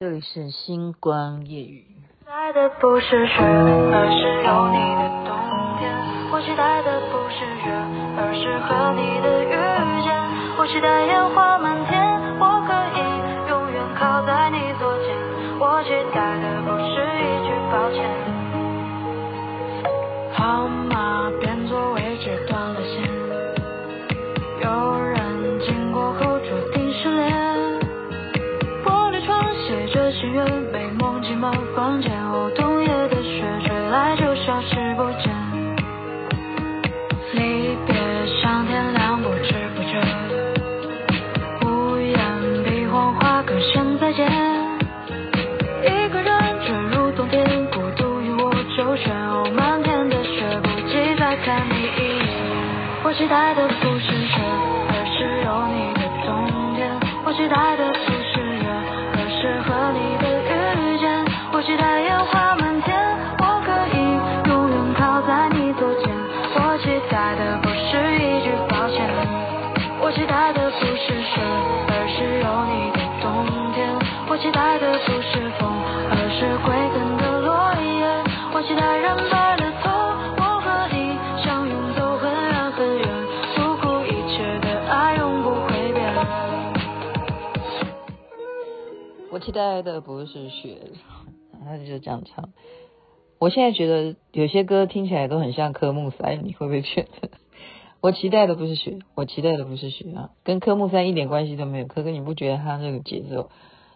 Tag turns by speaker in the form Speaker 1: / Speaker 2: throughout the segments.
Speaker 1: 这里是星光夜雨。
Speaker 2: 期待的不是雪，而是有你的冬天。我期待的不是月，而是和你的遇见。我期待烟花期待的不是雪，而是有你的冬天。我期待的不是月，而是和你的遇见。我期待烟花期待的不是雪。
Speaker 1: 他就这样唱，我现在觉得有些歌听起来都很像科目三，你会不会觉得？我期待的不是雪，我期待的不是雪啊，跟科目三一点关系都没有。可可你不觉得他这个节奏，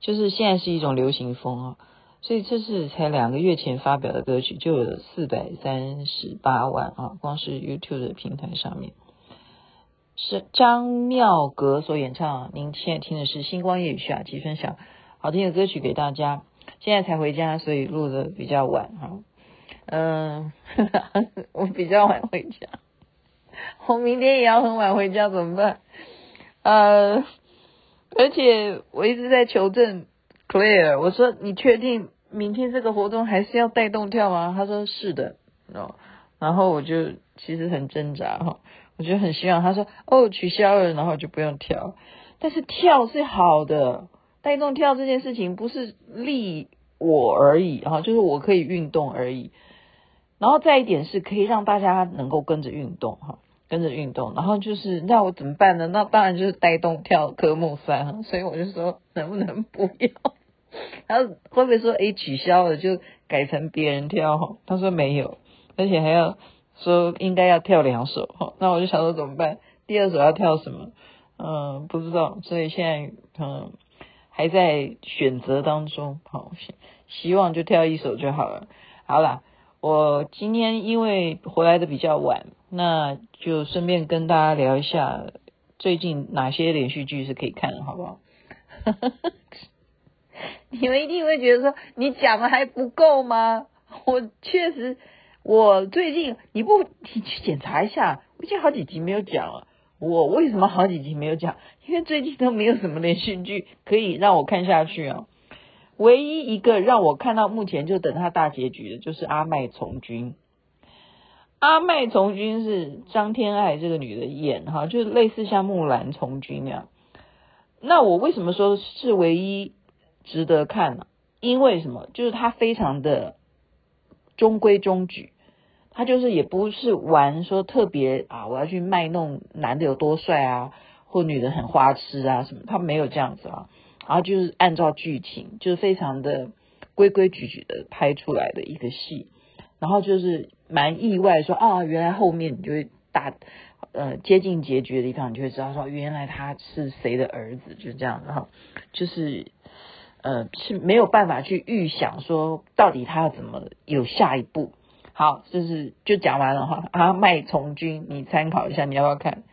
Speaker 1: 就是现在是一种流行风啊？所以这是才两个月前发表的歌曲，就有四百三十八万啊，光是 YouTube 的平台上面，是张妙格所演唱。您现在听的是星光夜雨下集分享好听的歌曲给大家。现在才回家，所以录的比较晚哈。嗯，我比较晚回家，我明天也要很晚回家，怎么办？呃，而且我一直在求证，Clear，我说你确定明天这个活动还是要带动跳吗？他说是的，哦，然后我就其实很挣扎哈，我就很希望他说哦取消了，然后就不用跳，但是跳是好的。带动跳这件事情不是利我而已哈，就是我可以运动而已。然后再一点是可以让大家能够跟着运动哈，跟着运动。然后就是那我怎么办呢？那当然就是带动跳科目三。所以我就说能不能不要？然后会不会说诶取消了就改成别人跳？他说没有，而且还要说应该要跳两首哈。那我就想说怎么办？第二首要跳什么？嗯，不知道。所以现在嗯。还在选择当中，好，希望就挑一首就好了。好啦，我今天因为回来的比较晚，那就顺便跟大家聊一下最近哪些连续剧是可以看的，好不好？你们一定会觉得说你讲的还不够吗？我确实，我最近你不你去检查一下，我已经好几集没有讲了。我为什么好几集没有讲？因为最近都没有什么连续剧可以让我看下去啊。唯一一个让我看到目前就等他大结局的，就是《阿麦从军》。《阿麦从军》是张天爱这个女的演哈，就是类似像木兰从军那样。那我为什么说是唯一值得看呢？因为什么？就是它非常的中规中矩。他就是也不是玩说特别啊，我要去卖弄男的有多帅啊，或女的很花痴啊什么，他没有这样子啊，然后就是按照剧情，就是非常的规规矩矩的拍出来的一个戏，然后就是蛮意外说啊，原来后面你就会大呃接近结局的地方，你就会知道说原来他是谁的儿子，就这样，然后就是呃是没有办法去预想说到底他要怎么有下一步。好，就是就讲完了哈。啊麦从军，你参考一下，你要不要看？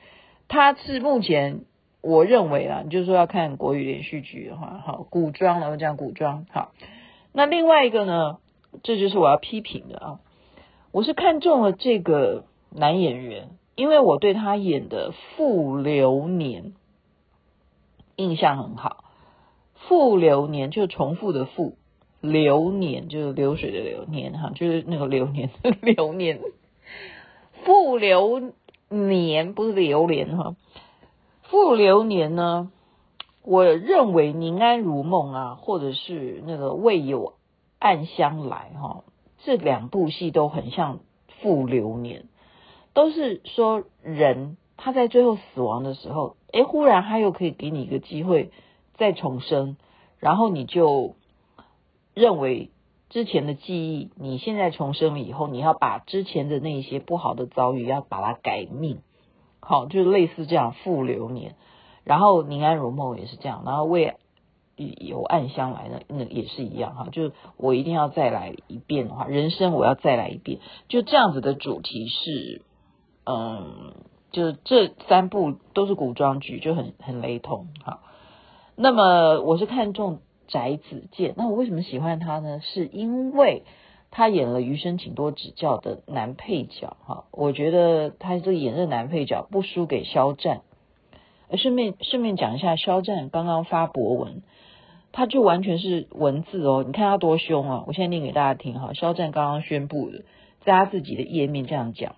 Speaker 1: 他是目前我认为啊，你就说要看国语连续剧的话，好，古装了，我讲古装。好，那另外一个呢，这就是我要批评的啊。我是看中了这个男演员，因为我对他演的《傅流年》印象很好，《傅流年》就重复的傅。流年就是流水的流年哈，就是那个流年 流年，复流年不是流年哈，复流年呢，我认为宁安如梦啊，或者是那个未有暗香来哈，这两部戏都很像复流年，都是说人他在最后死亡的时候，诶，忽然他又可以给你一个机会再重生，然后你就认为之前的记忆，你现在重生了以后，你要把之前的那些不好的遭遇要把它改命，好，就是类似这样赋流年。然后宁安如梦也是这样，然后为有暗香来的那也是一样哈，就是我一定要再来一遍的话，人生我要再来一遍，就这样子的主题是，嗯，就这三部都是古装剧，就很很雷同哈。那么我是看中翟子健，那我为什么喜欢他呢？是因为他演了《余生请多指教》的男配角哈，我觉得他这演的男配角不输给肖战。顺便顺便讲一下，肖战刚刚发博文，他就完全是文字哦，你看他多凶啊！我现在念给大家听哈，肖战刚刚宣布的，在他自己的页面这样讲，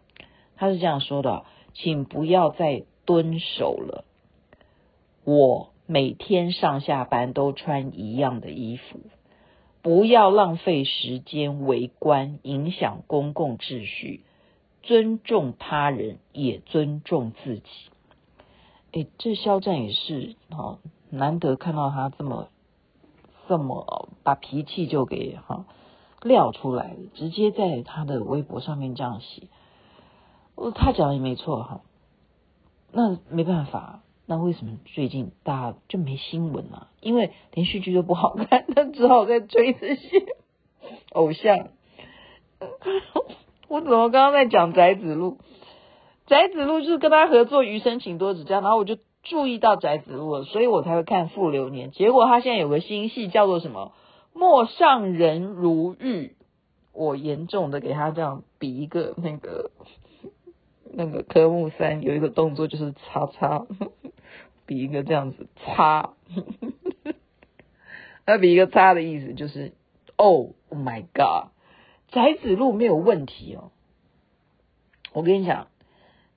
Speaker 1: 他是这样说的：请不要再蹲守了，我每天上下班都穿一样的衣服，不要浪费时间围观，影响公共秩序，尊重他人，也尊重自己。哎，这肖战也是哈，难得看到他这么这么把脾气就给哈撂出来了，直接在他的微博上面这样写。哦，他讲的也没错哈。那没办法，那为什么最近大家就没新闻啊？因为连续剧都不好看，那只好再追这些偶像。我怎么刚刚在讲翟子路？翟子路就是跟他合作《余生请多指教》，然后我就注意到翟子路了，所以我才会看《傅流年》。结果他现在有个新戏叫做什么“陌上人如玉”，我严重的给他这样比一个那个那个科目三有一个动作就是叉叉，比一个这样子叉，那比一个叉的意思就是 “Oh my God”，翟子路没有问题哦，我跟你讲。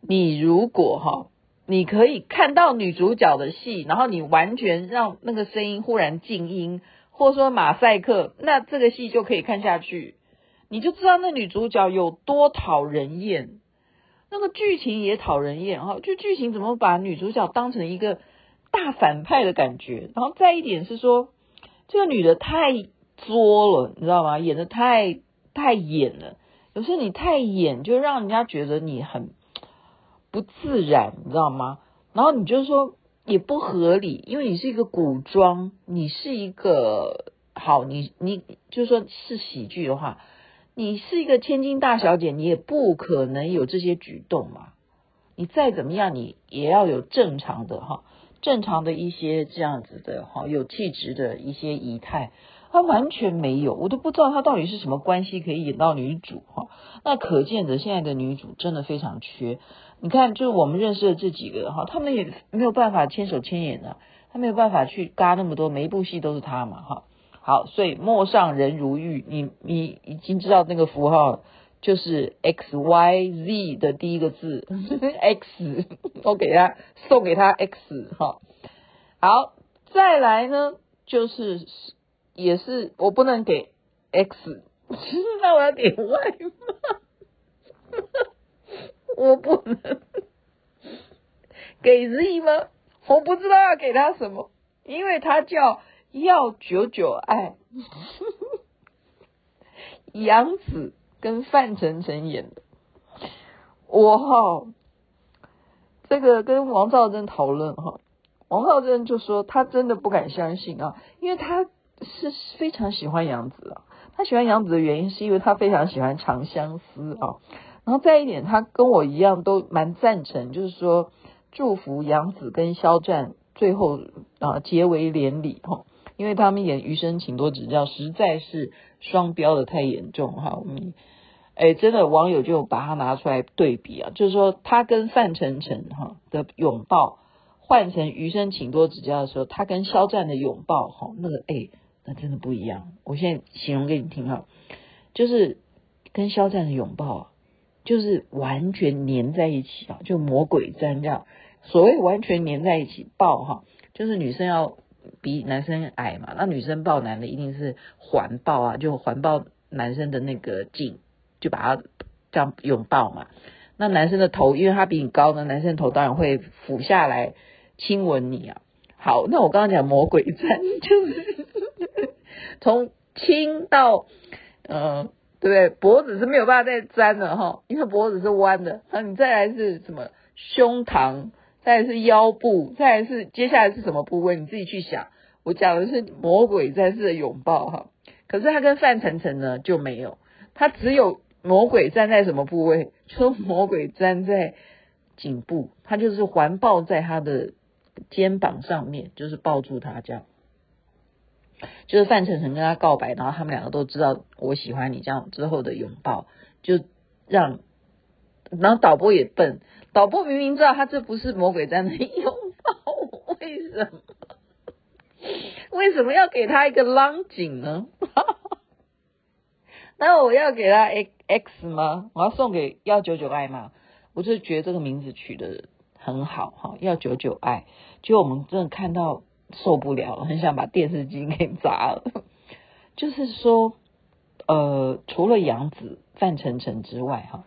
Speaker 1: 你如果哈，你可以看到女主角的戏，然后你完全让那个声音忽然静音，或者说马赛克，那这个戏就可以看下去，你就知道那女主角有多讨人厌，那个剧情也讨人厌哈，就剧情怎么把女主角当成一个大反派的感觉，然后再一点是说，这个女的太作了，你知道吗？演的太太演了，有时候你太演，就让人家觉得你很。不自然，你知道吗？然后你就说也不合理，因为你是一个古装，你是一个好，你你就说是喜剧的话，你是一个千金大小姐，你也不可能有这些举动嘛。你再怎么样，你也要有正常的哈，正常的一些这样子的哈，有气质的一些仪态。他完全没有，我都不知道他到底是什么关系可以演到女主哈。那可见的现在的女主真的非常缺。你看，就是我们认识的这几个哈，他们也没有办法牵手牵眼的，他没有办法去嘎那么多，每一部戏都是他嘛哈。好，所以陌上人如玉，你你已经知道那个符号就是 X Y Z 的第一个字 X，我给他送给他 X 哈。好，再来呢就是。也是我不能给 X，那我要给 Y 吗？我不能给 Z 吗？我不知道要给他什么，因为他叫要久久爱，杨紫跟范丞丞演的。我哈，这个跟王兆贞讨论哈，王兆贞就说他真的不敢相信啊，因为他。是非常喜欢杨紫啊，他喜欢杨紫的原因是因为他非常喜欢《长相思》啊，然后再一点，他跟我一样都蛮赞成，就是说祝福杨紫跟肖战最后啊结为连理哈，因为他们演《余生请多指教》实在是双标的太严重哈，我们哎真的网友就把它拿出来对比啊，就是说他跟范丞丞哈的拥抱换成《余生请多指教》的时候，他跟肖战的拥抱哈那个哎。那真的不一样。我现在形容给你听哈，就是跟肖战的拥抱，就是完全粘在一起啊，就魔鬼粘这样。所谓完全粘在一起抱哈，就是女生要比男生矮嘛，那女生抱男的一定是环抱啊，就环抱男生的那个颈，就把他这样拥抱嘛。那男生的头，因为他比你高呢，男生的头当然会俯下来亲吻你啊。好，那我刚刚讲魔鬼站，就是 从亲到呃，对不对？脖子是没有办法再粘的哈，因为脖子是弯的。那你再来是什么？胸膛，再是腰部，再是接下来是什么部位？你自己去想。我讲的是魔鬼战士的拥抱哈，可是他跟范丞丞呢就没有，他只有魔鬼站在什么部位？就魔鬼站在颈部，他就是环抱在他的。肩膀上面就是抱住他这样，就是范丞丞跟他告白，然后他们两个都知道我喜欢你这样之后的拥抱，就让，然后导播也笨，导播明明知道他这不是魔鬼在那拥抱，为什么？为什么要给他一个浪景呢？那我要给他 X 吗？我要送给幺九九爱吗？我就觉得这个名字取得很好哈，幺九九爱。就我们真的看到受不了了，很想把电视机给砸了。就是说，呃，除了杨紫、范丞丞之外，哈，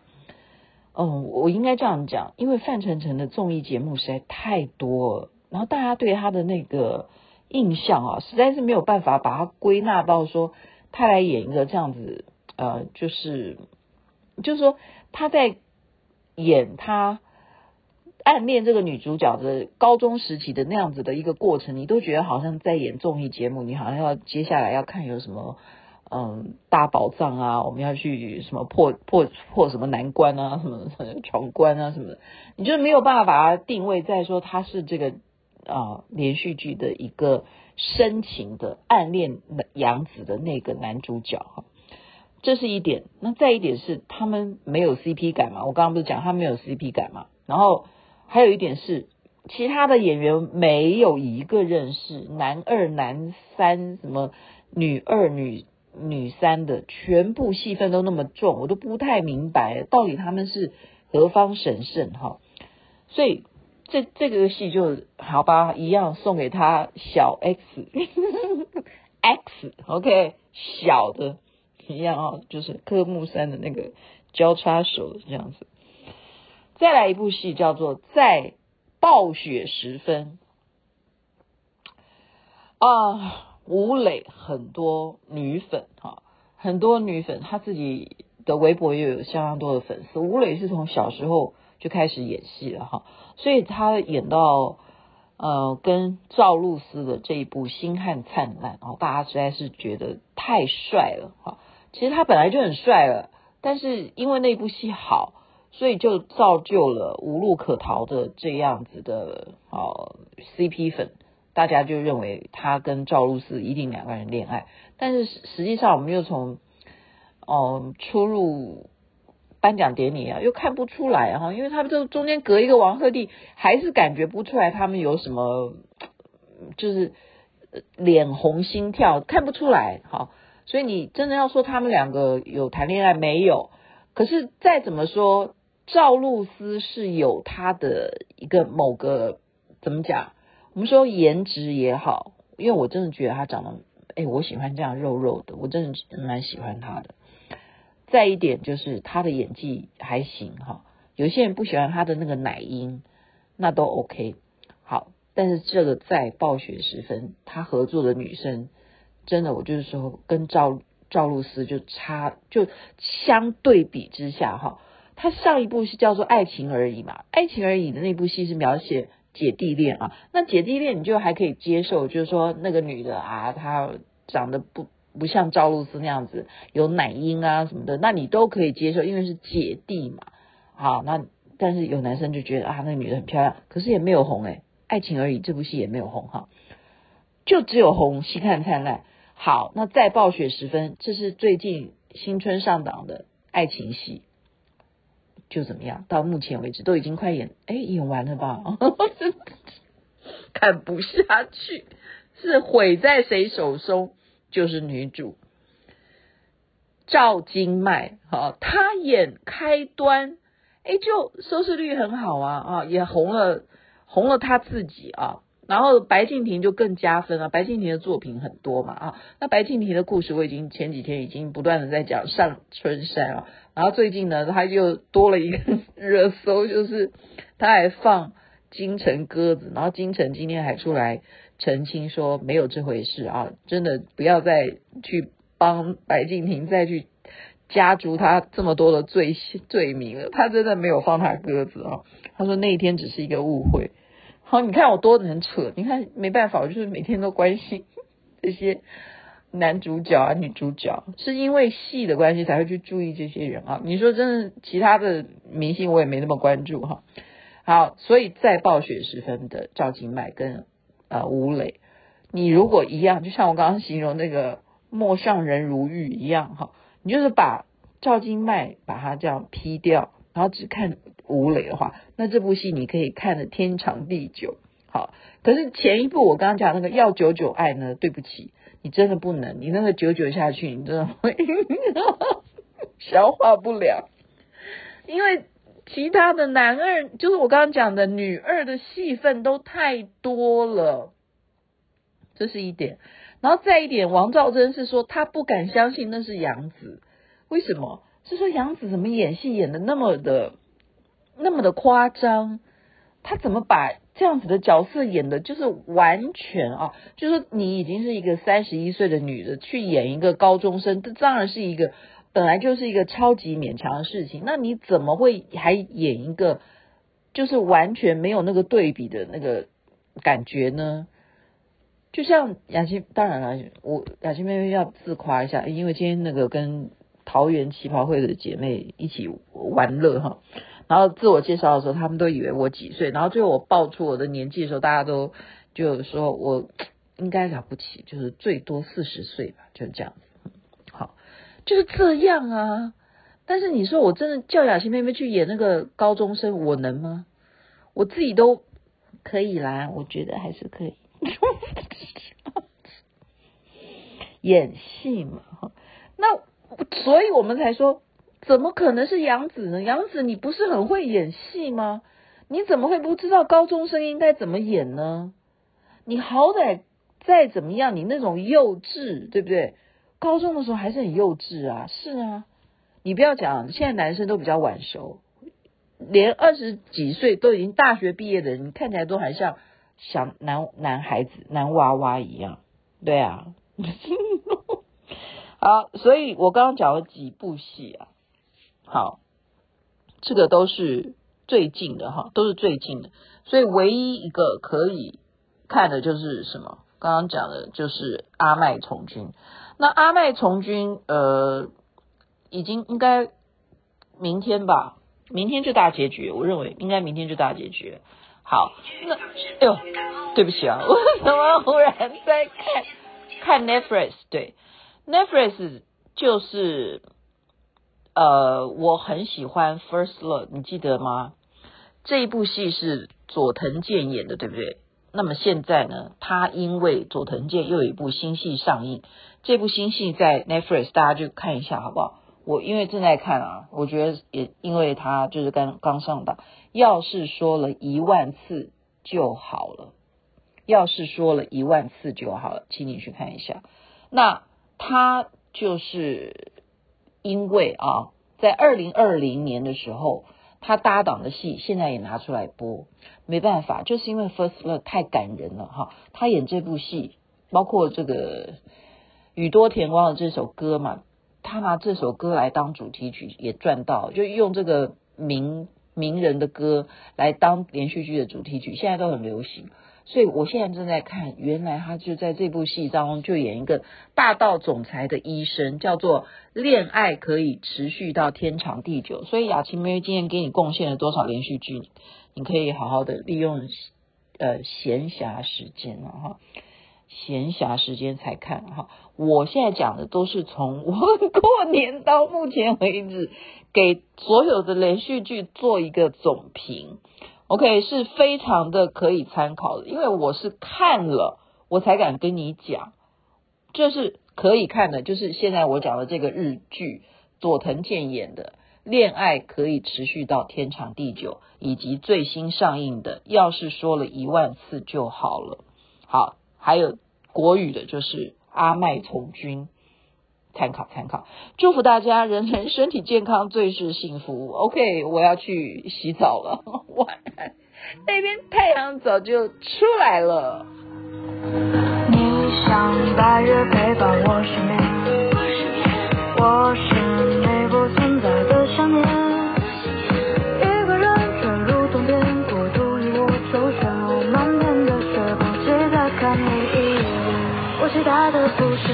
Speaker 1: 嗯，我应该这样讲，因为范丞丞的综艺节目实在太多了，然后大家对他的那个印象啊，实在是没有办法把它归纳到说他来演一个这样子，呃，就是，就是说他在演他。暗恋这个女主角的高中时期的那样子的一个过程，你都觉得好像在演综艺节目，你好像要接下来要看有什么嗯大宝藏啊，我们要去什么破破破什么难关啊，什么闯关啊什么的，你就没有办法把它定位在说他是这个啊、连续剧的一个深情的暗恋杨紫的那个男主角哈，这是一点。那再一点是他们没有 CP 感嘛，我刚刚不是讲他没有 CP 感嘛，然后。还有一点是，其他的演员没有一个认识，男二、男三，什么女二、女女三的，全部戏份都那么重，我都不太明白到底他们是何方神圣哈。所以这这个戏就好吧，一样送给他小 X，X，OK，小的一样啊，就是科目三的那个交叉手这样子。再来一部戏叫做《在暴雪时分》啊，吴磊很多女粉哈，很多女粉，他自己的微博也有相当多的粉丝。吴磊是从小时候就开始演戏了哈，所以他演到呃跟赵露思的这一部《星汉灿烂》啊，大家实在是觉得太帅了哈。其实他本来就很帅了，但是因为那部戏好。所以就造就了无路可逃的这样子的哦 CP 粉，大家就认为他跟赵露思一定两个人恋爱，但是实际上我们又从哦出入颁奖典礼啊，又看不出来哈，因为他们这中间隔一个王鹤棣，还是感觉不出来他们有什么，就是脸红心跳看不出来哈，所以你真的要说他们两个有谈恋爱没有？可是再怎么说。赵露思是有她的一个某个怎么讲？我们说颜值也好，因为我真的觉得他长得，哎，我喜欢这样肉肉的，我真的蛮喜欢他的。再一点就是他的演技还行哈，有些人不喜欢他的那个奶音，那都 OK。好，但是这个在暴雪时分，他合作的女生，真的我就是说跟赵赵露思就差，就相对比之下哈。他上一部是叫做《爱情而已》嘛，《爱情而已》的那部戏是描写姐弟恋啊。那姐弟恋你就还可以接受，就是说那个女的啊，她长得不不像赵露思那样子有奶音啊什么的，那你都可以接受，因为是姐弟嘛。好，那但是有男生就觉得啊，那个女的很漂亮，可是也没有红诶、《爱情而已》这部戏也没有红哈，就只有红《星汉灿烂》。好，那在暴雪时分，这是最近新春上档的爱情戏。就怎么样？到目前为止都已经快演，哎，演完了吧？看不下去，是毁在谁手中？就是女主赵今麦，哈，她演开端，哎，就收视率很好啊，啊，也红了，红了她自己啊。然后白敬亭就更加分了，白敬亭的作品很多嘛啊，那白敬亭的故事我已经前几天已经不断的在讲上春山了，然后最近呢他又多了一个 热搜，就是他还放金城鸽子，然后金城今天还出来澄清说没有这回事啊，真的不要再去帮白敬亭再去加诸他这么多的罪罪名了，他真的没有放他鸽子啊，他说那一天只是一个误会。好，你看我多能扯，你看没办法，我就是每天都关心 这些男主角啊、女主角，是因为戏的关系才会去注意这些人啊。你说真的，其他的明星我也没那么关注哈。好，所以在暴雪时分的赵今麦跟呃吴磊，你如果一样，就像我刚刚形容那个陌上人如玉一样哈，你就是把赵今麦把它这样劈掉，然后只看。吴磊的话，那这部戏你可以看得天长地久。好，可是前一部我刚刚讲那个要久久爱呢，对不起，你真的不能，你那个久久下去，你真的会 消化不了，因为其他的男二，就是我刚刚讲的女二的戏份都太多了，这是一点。然后再一点，王兆贞是说他不敢相信那是杨紫，为什么？是说杨紫怎么演戏演的那么的？那么的夸张，他怎么把这样子的角色演的，就是完全啊，就是你已经是一个三十一岁的女的去演一个高中生，这当然是一个本来就是一个超级勉强的事情。那你怎么会还演一个就是完全没有那个对比的那个感觉呢？就像雅琪，当然了，我雅琪妹妹要自夸一下，因为今天那个跟桃园旗袍会的姐妹一起玩乐哈。然后自我介绍的时候，他们都以为我几岁。然后最后我报出我的年纪的时候，大家都就说我应该了不起，就是最多四十岁吧，就是这样子。好，就是这样啊。但是你说我真的叫雅琪妹妹去演那个高中生，我能吗？我自己都可以啦，我觉得还是可以 演戏嘛。那所以我们才说。怎么可能是杨紫呢？杨紫，你不是很会演戏吗？你怎么会不知道高中生应该怎么演呢？你好歹再怎么样，你那种幼稚，对不对？高中的时候还是很幼稚啊，是啊。你不要讲，现在男生都比较晚熟，连二十几岁都已经大学毕业的人，你看起来都还像小男男孩子、男娃娃一样，对啊。好，所以我刚刚讲了几部戏啊。好，这个都是最近的哈，都是最近的，所以唯一一个可以看的就是什么？刚刚讲的就是阿麦从军。那阿麦从军，呃，已经应该明天吧？明天就大结局，我认为应该明天就大结局。好，那哎呦，对不起啊，我怎么忽然在看看 Netflix？对，Netflix 就是。呃，我很喜欢《First Love》，你记得吗？这一部戏是佐藤健演的，对不对？那么现在呢，他因为佐藤健又有一部新戏上映，这部新戏在 Netflix，大家就看一下好不好？我因为正在看啊，我觉得也因为他就是刚刚上档，要是说了一万次就好了，要是说了一万次就好了，请你去看一下。那他就是。因为啊，在二零二零年的时候，他搭档的戏现在也拿出来播，没办法，就是因为《First Love》太感人了哈。他演这部戏，包括这个宇多田光的这首歌嘛，他拿这首歌来当主题曲也赚到，就用这个名名人的歌来当连续剧的主题曲，现在都很流行。所以我现在正在看，原来他就在这部戏当中就演一个霸道总裁的医生，叫做《恋爱可以持续到天长地久》。所以雅琪妹妹今天给你贡献了多少连续剧？你可以好好的利用呃闲暇时间了哈，闲暇时间才看哈。我现在讲的都是从我过年到目前为止给所有的连续剧做一个总评。OK，是非常的可以参考的，因为我是看了，我才敢跟你讲，这是可以看的，就是现在我讲的这个日剧，佐藤健演的恋爱可以持续到天长地久，以及最新上映的《要是说了一万次就好了》。好，还有国语的，就是《阿麦从军》，参考参考。祝福大家人人身体健康，最是幸福。OK，我要去洗澡了，晚安。那边太阳早就出来了。
Speaker 2: 你像白月陪伴我失眠，我是你不存在的想念。一个人坠入冬天，孤独与我周旋，我满天的雪，不期待看你一眼。我期待的不是